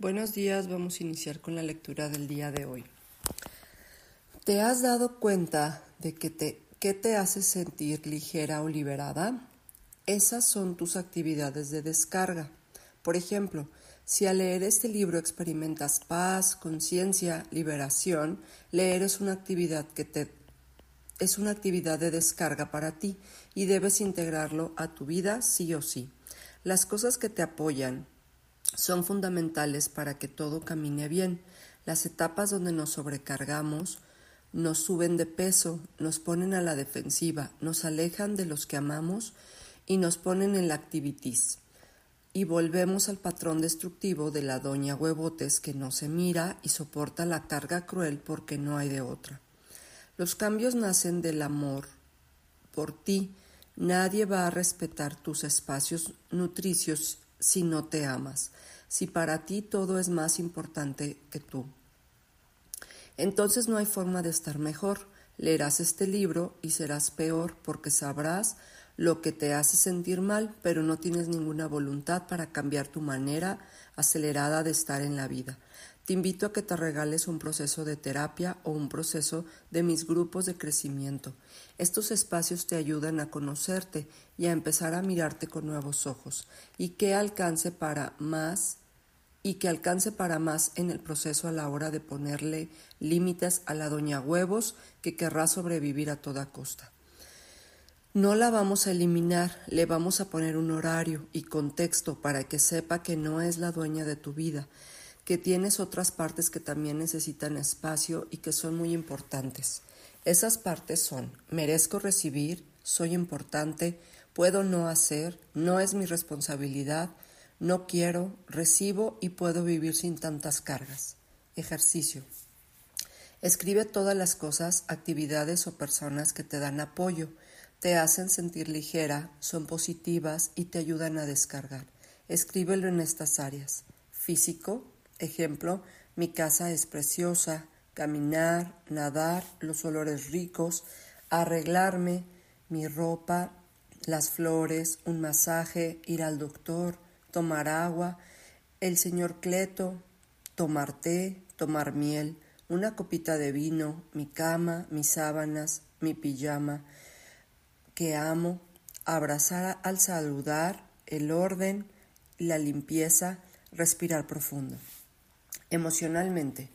Buenos días, vamos a iniciar con la lectura del día de hoy. ¿Te has dado cuenta de que te, qué te hace sentir ligera o liberada? Esas son tus actividades de descarga. Por ejemplo, si al leer este libro experimentas paz, conciencia, liberación, leer es una actividad que te es una actividad de descarga para ti y debes integrarlo a tu vida sí o sí. Las cosas que te apoyan son fundamentales para que todo camine bien. Las etapas donde nos sobrecargamos nos suben de peso, nos ponen a la defensiva, nos alejan de los que amamos y nos ponen en la activitis. Y volvemos al patrón destructivo de la doña Huevotes que no se mira y soporta la carga cruel porque no hay de otra. Los cambios nacen del amor por ti. Nadie va a respetar tus espacios nutricios si no te amas, si para ti todo es más importante que tú. Entonces no hay forma de estar mejor. Leerás este libro y serás peor porque sabrás lo que te hace sentir mal, pero no tienes ninguna voluntad para cambiar tu manera acelerada de estar en la vida. Te invito a que te regales un proceso de terapia o un proceso de mis grupos de crecimiento. Estos espacios te ayudan a conocerte y a empezar a mirarte con nuevos ojos y que alcance para más y que alcance para más en el proceso a la hora de ponerle límites a la doña huevos que querrá sobrevivir a toda costa. No la vamos a eliminar, le vamos a poner un horario y contexto para que sepa que no es la dueña de tu vida, que tienes otras partes que también necesitan espacio y que son muy importantes. Esas partes son merezco recibir, soy importante, puedo no hacer, no es mi responsabilidad, no quiero, recibo y puedo vivir sin tantas cargas. Ejercicio. Escribe todas las cosas, actividades o personas que te dan apoyo, te hacen sentir ligera, son positivas y te ayudan a descargar. Escríbelo en estas áreas. Físico, Ejemplo, mi casa es preciosa, caminar, nadar, los olores ricos, arreglarme, mi ropa, las flores, un masaje, ir al doctor, tomar agua, el señor Cleto, tomar té, tomar miel, una copita de vino, mi cama, mis sábanas, mi pijama, que amo, abrazar al saludar, el orden, la limpieza, respirar profundo emocionalmente.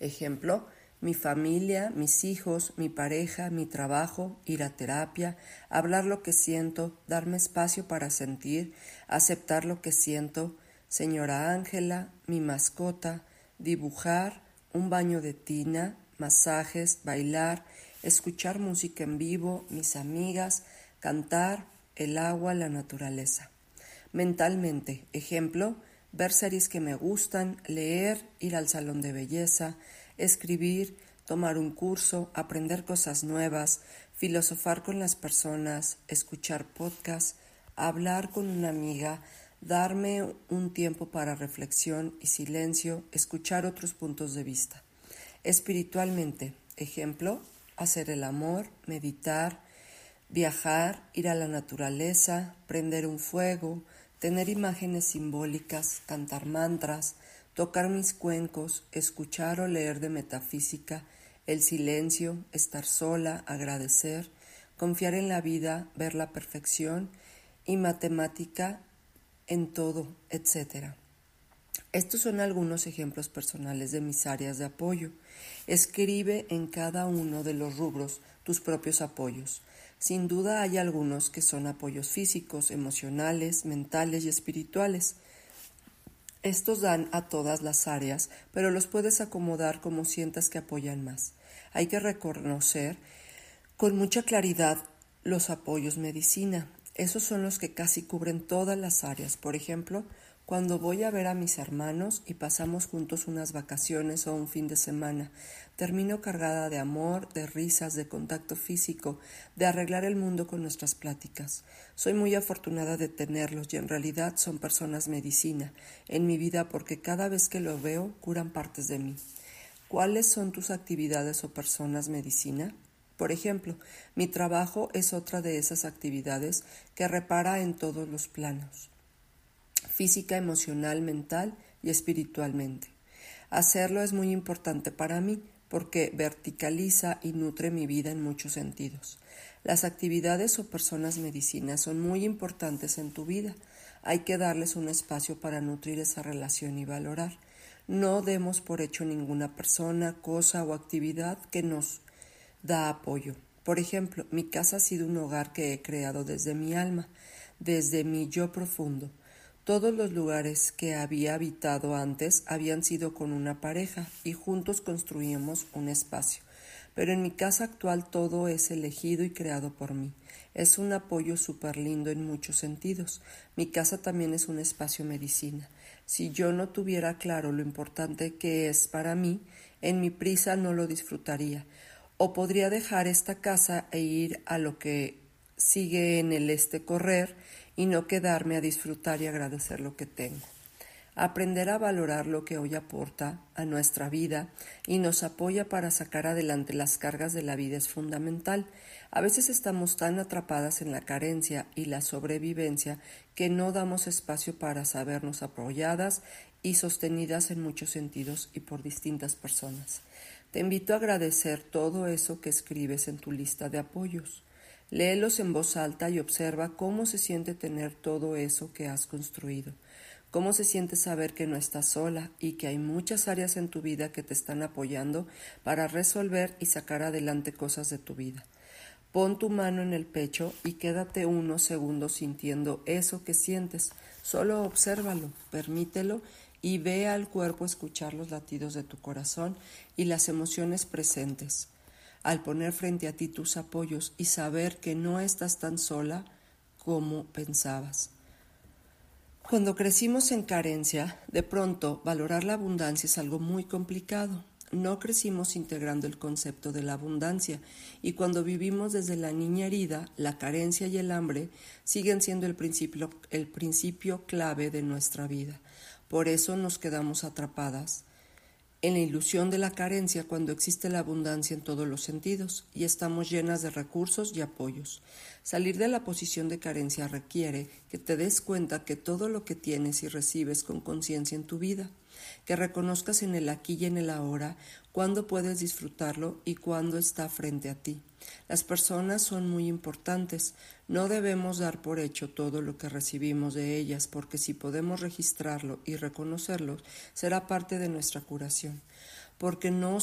Ejemplo, mi familia, mis hijos, mi pareja, mi trabajo, ir a terapia, hablar lo que siento, darme espacio para sentir, aceptar lo que siento, señora Ángela, mi mascota, dibujar, un baño de tina, masajes, bailar, escuchar música en vivo, mis amigas, cantar, el agua, la naturaleza. Mentalmente, ejemplo, ver series que me gustan, leer, ir al salón de belleza, escribir, tomar un curso, aprender cosas nuevas, filosofar con las personas, escuchar podcasts, hablar con una amiga, darme un tiempo para reflexión y silencio, escuchar otros puntos de vista. Espiritualmente, ejemplo, hacer el amor, meditar, viajar, ir a la naturaleza, prender un fuego, tener imágenes simbólicas, cantar mantras, tocar mis cuencos, escuchar o leer de metafísica, el silencio, estar sola, agradecer, confiar en la vida, ver la perfección y matemática en todo, etc. Estos son algunos ejemplos personales de mis áreas de apoyo. Escribe en cada uno de los rubros tus propios apoyos. Sin duda hay algunos que son apoyos físicos, emocionales, mentales y espirituales. Estos dan a todas las áreas, pero los puedes acomodar como sientas que apoyan más. Hay que reconocer con mucha claridad los apoyos medicina. Esos son los que casi cubren todas las áreas. Por ejemplo, cuando voy a ver a mis hermanos y pasamos juntos unas vacaciones o un fin de semana, termino cargada de amor, de risas, de contacto físico, de arreglar el mundo con nuestras pláticas. Soy muy afortunada de tenerlos y en realidad son personas medicina en mi vida porque cada vez que lo veo curan partes de mí. ¿Cuáles son tus actividades o personas medicina? Por ejemplo, mi trabajo es otra de esas actividades que repara en todos los planos física, emocional, mental y espiritualmente. Hacerlo es muy importante para mí porque verticaliza y nutre mi vida en muchos sentidos. Las actividades o personas medicinas son muy importantes en tu vida. Hay que darles un espacio para nutrir esa relación y valorar. No demos por hecho ninguna persona, cosa o actividad que nos da apoyo. Por ejemplo, mi casa ha sido un hogar que he creado desde mi alma, desde mi yo profundo. Todos los lugares que había habitado antes habían sido con una pareja y juntos construíamos un espacio. Pero en mi casa actual todo es elegido y creado por mí. Es un apoyo súper lindo en muchos sentidos. Mi casa también es un espacio medicina. Si yo no tuviera claro lo importante que es para mí, en mi prisa no lo disfrutaría. O podría dejar esta casa e ir a lo que sigue en el este correr y no quedarme a disfrutar y agradecer lo que tengo. Aprender a valorar lo que hoy aporta a nuestra vida y nos apoya para sacar adelante las cargas de la vida es fundamental. A veces estamos tan atrapadas en la carencia y la sobrevivencia que no damos espacio para sabernos apoyadas y sostenidas en muchos sentidos y por distintas personas. Te invito a agradecer todo eso que escribes en tu lista de apoyos. Léelos en voz alta y observa cómo se siente tener todo eso que has construido, cómo se siente saber que no estás sola y que hay muchas áreas en tu vida que te están apoyando para resolver y sacar adelante cosas de tu vida. Pon tu mano en el pecho y quédate unos segundos sintiendo eso que sientes. Solo obsérvalo, permítelo y ve al cuerpo escuchar los latidos de tu corazón y las emociones presentes al poner frente a ti tus apoyos y saber que no estás tan sola como pensabas. Cuando crecimos en carencia, de pronto valorar la abundancia es algo muy complicado. No crecimos integrando el concepto de la abundancia y cuando vivimos desde la niña herida, la carencia y el hambre siguen siendo el principio, el principio clave de nuestra vida. Por eso nos quedamos atrapadas en la ilusión de la carencia cuando existe la abundancia en todos los sentidos y estamos llenas de recursos y apoyos. Salir de la posición de carencia requiere que te des cuenta que todo lo que tienes y recibes con conciencia en tu vida, que reconozcas en el aquí y en el ahora cuándo puedes disfrutarlo y cuándo está frente a ti. Las personas son muy importantes. No debemos dar por hecho todo lo que recibimos de ellas, porque si podemos registrarlo y reconocerlo, será parte de nuestra curación. Porque no,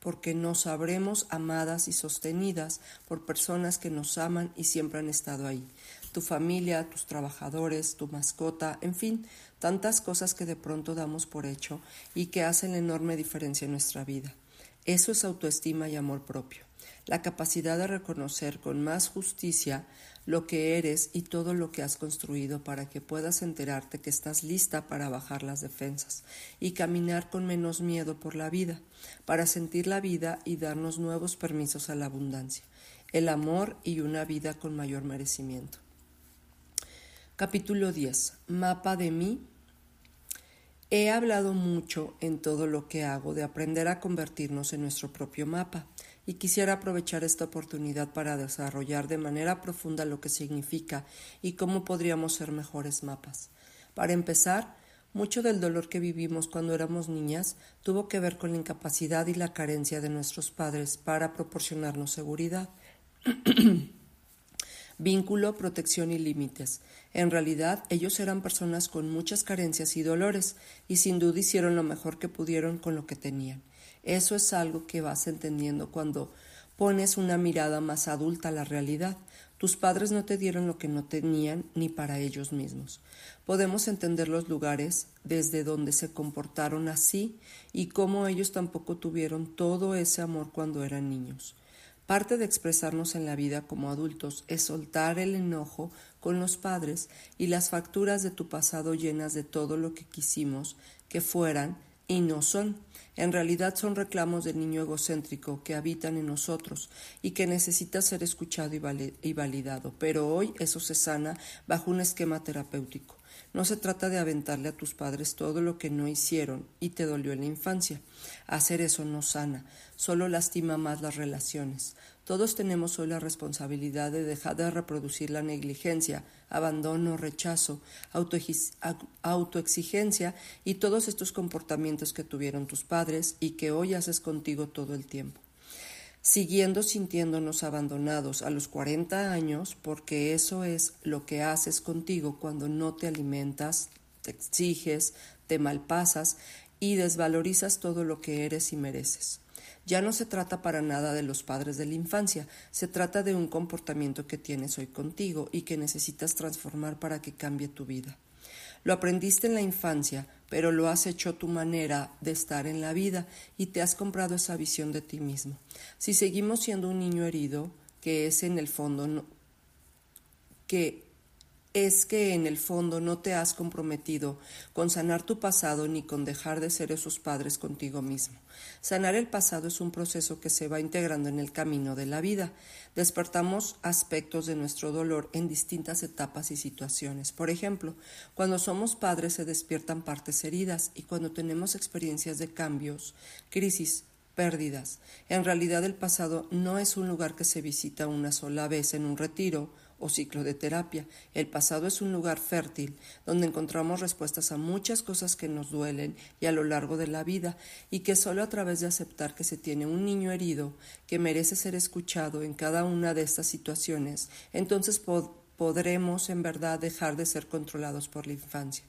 porque nos sabremos amadas y sostenidas por personas que nos aman y siempre han estado ahí. Tu familia, tus trabajadores, tu mascota, en fin, tantas cosas que de pronto damos por hecho y que hacen enorme diferencia en nuestra vida. Eso es autoestima y amor propio la capacidad de reconocer con más justicia lo que eres y todo lo que has construido para que puedas enterarte que estás lista para bajar las defensas y caminar con menos miedo por la vida, para sentir la vida y darnos nuevos permisos a la abundancia, el amor y una vida con mayor merecimiento. Capítulo 10. Mapa de mí. He hablado mucho en todo lo que hago de aprender a convertirnos en nuestro propio mapa y quisiera aprovechar esta oportunidad para desarrollar de manera profunda lo que significa y cómo podríamos ser mejores mapas. Para empezar, mucho del dolor que vivimos cuando éramos niñas tuvo que ver con la incapacidad y la carencia de nuestros padres para proporcionarnos seguridad. Vínculo, protección y límites. En realidad, ellos eran personas con muchas carencias y dolores, y sin duda hicieron lo mejor que pudieron con lo que tenían. Eso es algo que vas entendiendo cuando pones una mirada más adulta a la realidad. Tus padres no te dieron lo que no tenían ni para ellos mismos. Podemos entender los lugares desde donde se comportaron así y cómo ellos tampoco tuvieron todo ese amor cuando eran niños. Parte de expresarnos en la vida como adultos es soltar el enojo con los padres y las facturas de tu pasado llenas de todo lo que quisimos que fueran y no son. En realidad son reclamos del niño egocéntrico que habitan en nosotros y que necesita ser escuchado y validado, pero hoy eso se sana bajo un esquema terapéutico. No se trata de aventarle a tus padres todo lo que no hicieron y te dolió en la infancia. Hacer eso no sana, solo lastima más las relaciones. Todos tenemos hoy la responsabilidad de dejar de reproducir la negligencia, abandono, rechazo, autoexigencia y todos estos comportamientos que tuvieron tus padres y que hoy haces contigo todo el tiempo siguiendo sintiéndonos abandonados a los 40 años, porque eso es lo que haces contigo cuando no te alimentas, te exiges, te malpasas y desvalorizas todo lo que eres y mereces. Ya no se trata para nada de los padres de la infancia, se trata de un comportamiento que tienes hoy contigo y que necesitas transformar para que cambie tu vida. Lo aprendiste en la infancia, pero lo has hecho tu manera de estar en la vida y te has comprado esa visión de ti mismo. Si seguimos siendo un niño herido, que es en el fondo que es que en el fondo no te has comprometido con sanar tu pasado ni con dejar de ser esos padres contigo mismo. Sanar el pasado es un proceso que se va integrando en el camino de la vida. Despertamos aspectos de nuestro dolor en distintas etapas y situaciones. Por ejemplo, cuando somos padres se despiertan partes heridas y cuando tenemos experiencias de cambios, crisis, pérdidas. En realidad el pasado no es un lugar que se visita una sola vez en un retiro o ciclo de terapia. El pasado es un lugar fértil donde encontramos respuestas a muchas cosas que nos duelen y a lo largo de la vida y que solo a través de aceptar que se tiene un niño herido que merece ser escuchado en cada una de estas situaciones, entonces podremos en verdad dejar de ser controlados por la infancia.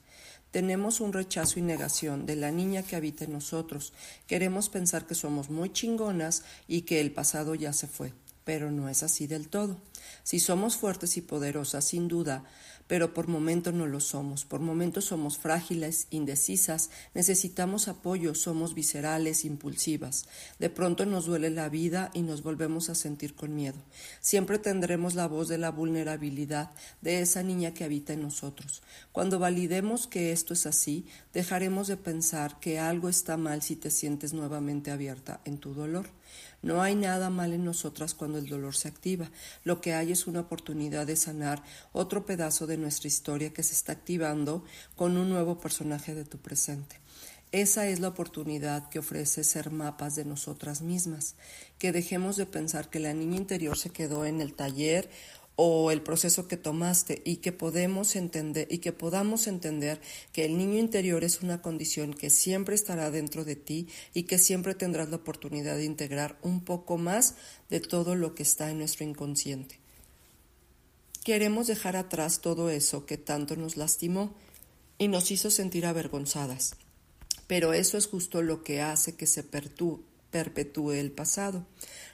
Tenemos un rechazo y negación de la niña que habita en nosotros. Queremos pensar que somos muy chingonas y que el pasado ya se fue pero no es así del todo. Si somos fuertes y poderosas, sin duda, pero por momentos no lo somos, por momentos somos frágiles, indecisas, necesitamos apoyo, somos viscerales, impulsivas. De pronto nos duele la vida y nos volvemos a sentir con miedo. Siempre tendremos la voz de la vulnerabilidad de esa niña que habita en nosotros. Cuando validemos que esto es así, dejaremos de pensar que algo está mal si te sientes nuevamente abierta en tu dolor. No hay nada mal en nosotras cuando el dolor se activa. Lo que hay es una oportunidad de sanar otro pedazo de nuestra historia que se está activando con un nuevo personaje de tu presente. Esa es la oportunidad que ofrece ser mapas de nosotras mismas, que dejemos de pensar que la niña interior se quedó en el taller o el proceso que tomaste y que podemos entender y que podamos entender que el niño interior es una condición que siempre estará dentro de ti y que siempre tendrás la oportunidad de integrar un poco más de todo lo que está en nuestro inconsciente. Queremos dejar atrás todo eso que tanto nos lastimó y nos hizo sentir avergonzadas. Pero eso es justo lo que hace que se perpetúe el pasado.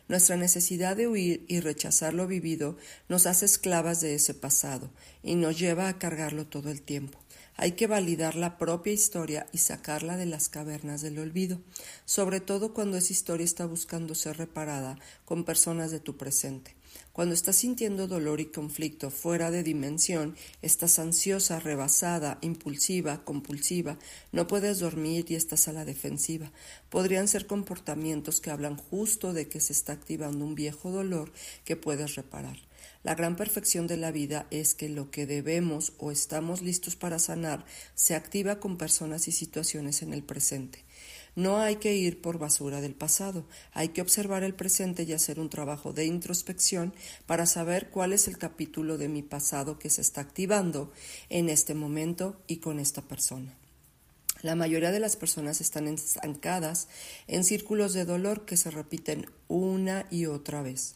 Nuestra necesidad de huir y rechazar lo vivido nos hace esclavas de ese pasado y nos lleva a cargarlo todo el tiempo. Hay que validar la propia historia y sacarla de las cavernas del olvido, sobre todo cuando esa historia está buscando ser reparada con personas de tu presente. Cuando estás sintiendo dolor y conflicto fuera de dimensión, estás ansiosa, rebasada, impulsiva, compulsiva, no puedes dormir y estás a la defensiva. Podrían ser comportamientos que hablan justo de que se está activando un viejo dolor que puedes reparar. La gran perfección de la vida es que lo que debemos o estamos listos para sanar se activa con personas y situaciones en el presente. No hay que ir por basura del pasado, hay que observar el presente y hacer un trabajo de introspección para saber cuál es el capítulo de mi pasado que se está activando en este momento y con esta persona. La mayoría de las personas están estancadas en círculos de dolor que se repiten una y otra vez.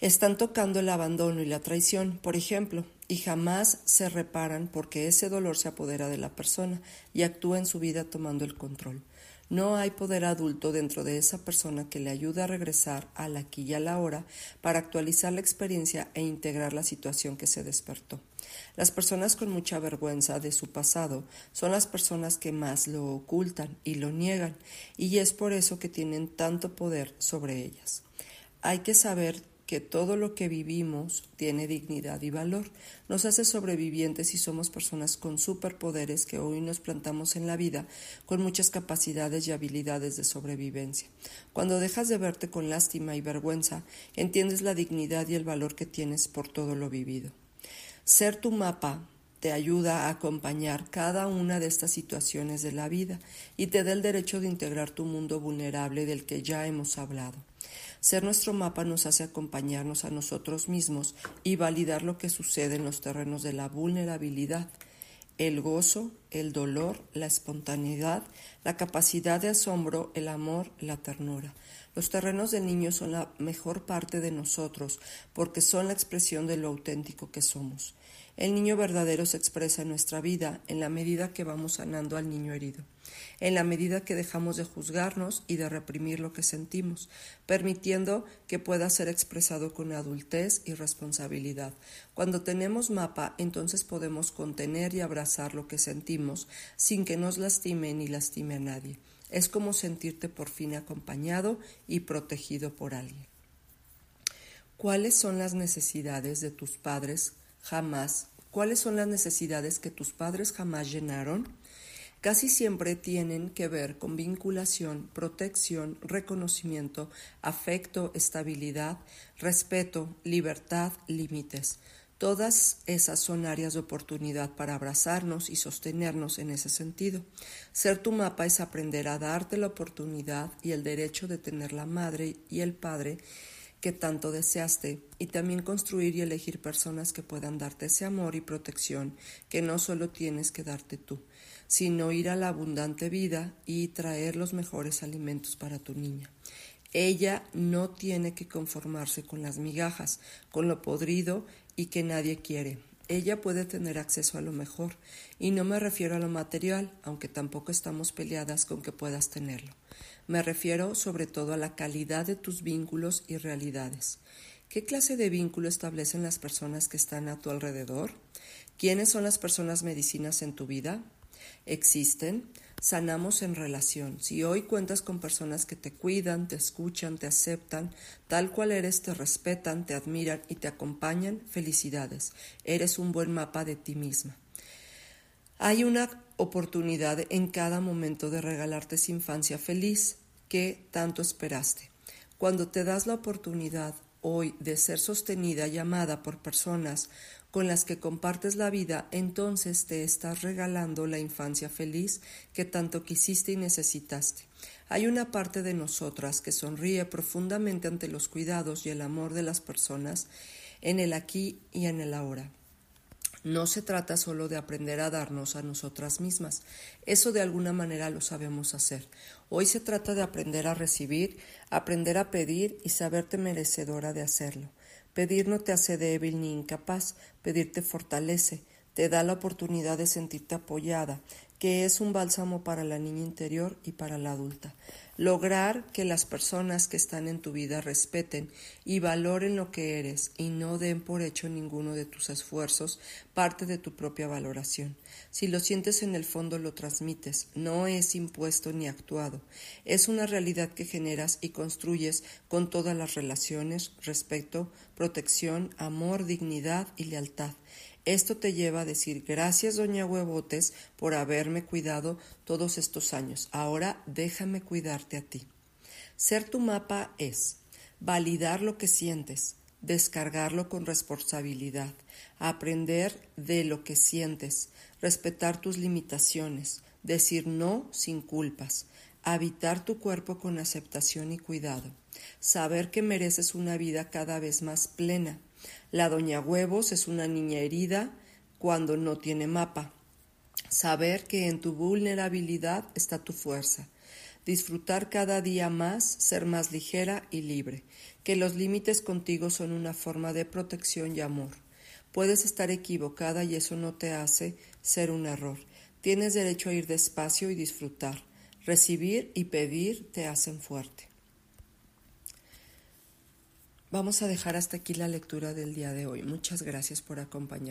Están tocando el abandono y la traición, por ejemplo, y jamás se reparan porque ese dolor se apodera de la persona y actúa en su vida tomando el control. No hay poder adulto dentro de esa persona que le ayude a regresar al aquí y a la hora para actualizar la experiencia e integrar la situación que se despertó. Las personas con mucha vergüenza de su pasado son las personas que más lo ocultan y lo niegan, y es por eso que tienen tanto poder sobre ellas. Hay que saber que todo lo que vivimos tiene dignidad y valor, nos hace sobrevivientes y somos personas con superpoderes que hoy nos plantamos en la vida con muchas capacidades y habilidades de sobrevivencia. Cuando dejas de verte con lástima y vergüenza, entiendes la dignidad y el valor que tienes por todo lo vivido. Ser tu mapa te ayuda a acompañar cada una de estas situaciones de la vida y te da el derecho de integrar tu mundo vulnerable del que ya hemos hablado. Ser nuestro mapa nos hace acompañarnos a nosotros mismos y validar lo que sucede en los terrenos de la vulnerabilidad, el gozo, el dolor, la espontaneidad, la capacidad de asombro, el amor, la ternura. Los terrenos del niño son la mejor parte de nosotros porque son la expresión de lo auténtico que somos. El niño verdadero se expresa en nuestra vida en la medida que vamos sanando al niño herido, en la medida que dejamos de juzgarnos y de reprimir lo que sentimos, permitiendo que pueda ser expresado con adultez y responsabilidad. Cuando tenemos mapa, entonces podemos contener y abrazar lo que sentimos sin que nos lastime ni lastime a nadie. Es como sentirte por fin acompañado y protegido por alguien. ¿Cuáles son las necesidades de tus padres jamás? ¿Cuáles son las necesidades que tus padres jamás llenaron? Casi siempre tienen que ver con vinculación, protección, reconocimiento, afecto, estabilidad, respeto, libertad, límites. Todas esas son áreas de oportunidad para abrazarnos y sostenernos en ese sentido. Ser tu mapa es aprender a darte la oportunidad y el derecho de tener la madre y el padre que tanto deseaste y también construir y elegir personas que puedan darte ese amor y protección que no solo tienes que darte tú, sino ir a la abundante vida y traer los mejores alimentos para tu niña. Ella no tiene que conformarse con las migajas, con lo podrido y que nadie quiere. Ella puede tener acceso a lo mejor, y no me refiero a lo material, aunque tampoco estamos peleadas con que puedas tenerlo. Me refiero sobre todo a la calidad de tus vínculos y realidades. ¿Qué clase de vínculo establecen las personas que están a tu alrededor? ¿Quiénes son las personas medicinas en tu vida? ¿Existen? Sanamos en relación. Si hoy cuentas con personas que te cuidan, te escuchan, te aceptan, tal cual eres, te respetan, te admiran y te acompañan, felicidades. Eres un buen mapa de ti misma. Hay una oportunidad en cada momento de regalarte esa infancia feliz que tanto esperaste. Cuando te das la oportunidad hoy de ser sostenida y amada por personas con las que compartes la vida, entonces te estás regalando la infancia feliz que tanto quisiste y necesitaste. Hay una parte de nosotras que sonríe profundamente ante los cuidados y el amor de las personas en el aquí y en el ahora. No se trata solo de aprender a darnos a nosotras mismas. Eso de alguna manera lo sabemos hacer. Hoy se trata de aprender a recibir, aprender a pedir y saberte merecedora de hacerlo. Pedir no te hace débil ni incapaz, pedir te fortalece, te da la oportunidad de sentirte apoyada, que es un bálsamo para la niña interior y para la adulta. Lograr que las personas que están en tu vida respeten y valoren lo que eres y no den por hecho ninguno de tus esfuerzos parte de tu propia valoración. Si lo sientes en el fondo lo transmites, no es impuesto ni actuado, es una realidad que generas y construyes con todas las relaciones, respeto, protección, amor, dignidad y lealtad. Esto te lleva a decir gracias, doña Huevotes, por haberme cuidado todos estos años. Ahora déjame cuidarte a ti. Ser tu mapa es validar lo que sientes, descargarlo con responsabilidad, aprender de lo que sientes, respetar tus limitaciones, decir no sin culpas, habitar tu cuerpo con aceptación y cuidado, saber que mereces una vida cada vez más plena, la doña huevos es una niña herida cuando no tiene mapa. Saber que en tu vulnerabilidad está tu fuerza. Disfrutar cada día más, ser más ligera y libre. Que los límites contigo son una forma de protección y amor. Puedes estar equivocada y eso no te hace ser un error. Tienes derecho a ir despacio y disfrutar. Recibir y pedir te hacen fuerte. Vamos a dejar hasta aquí la lectura del día de hoy. Muchas gracias por acompañarnos.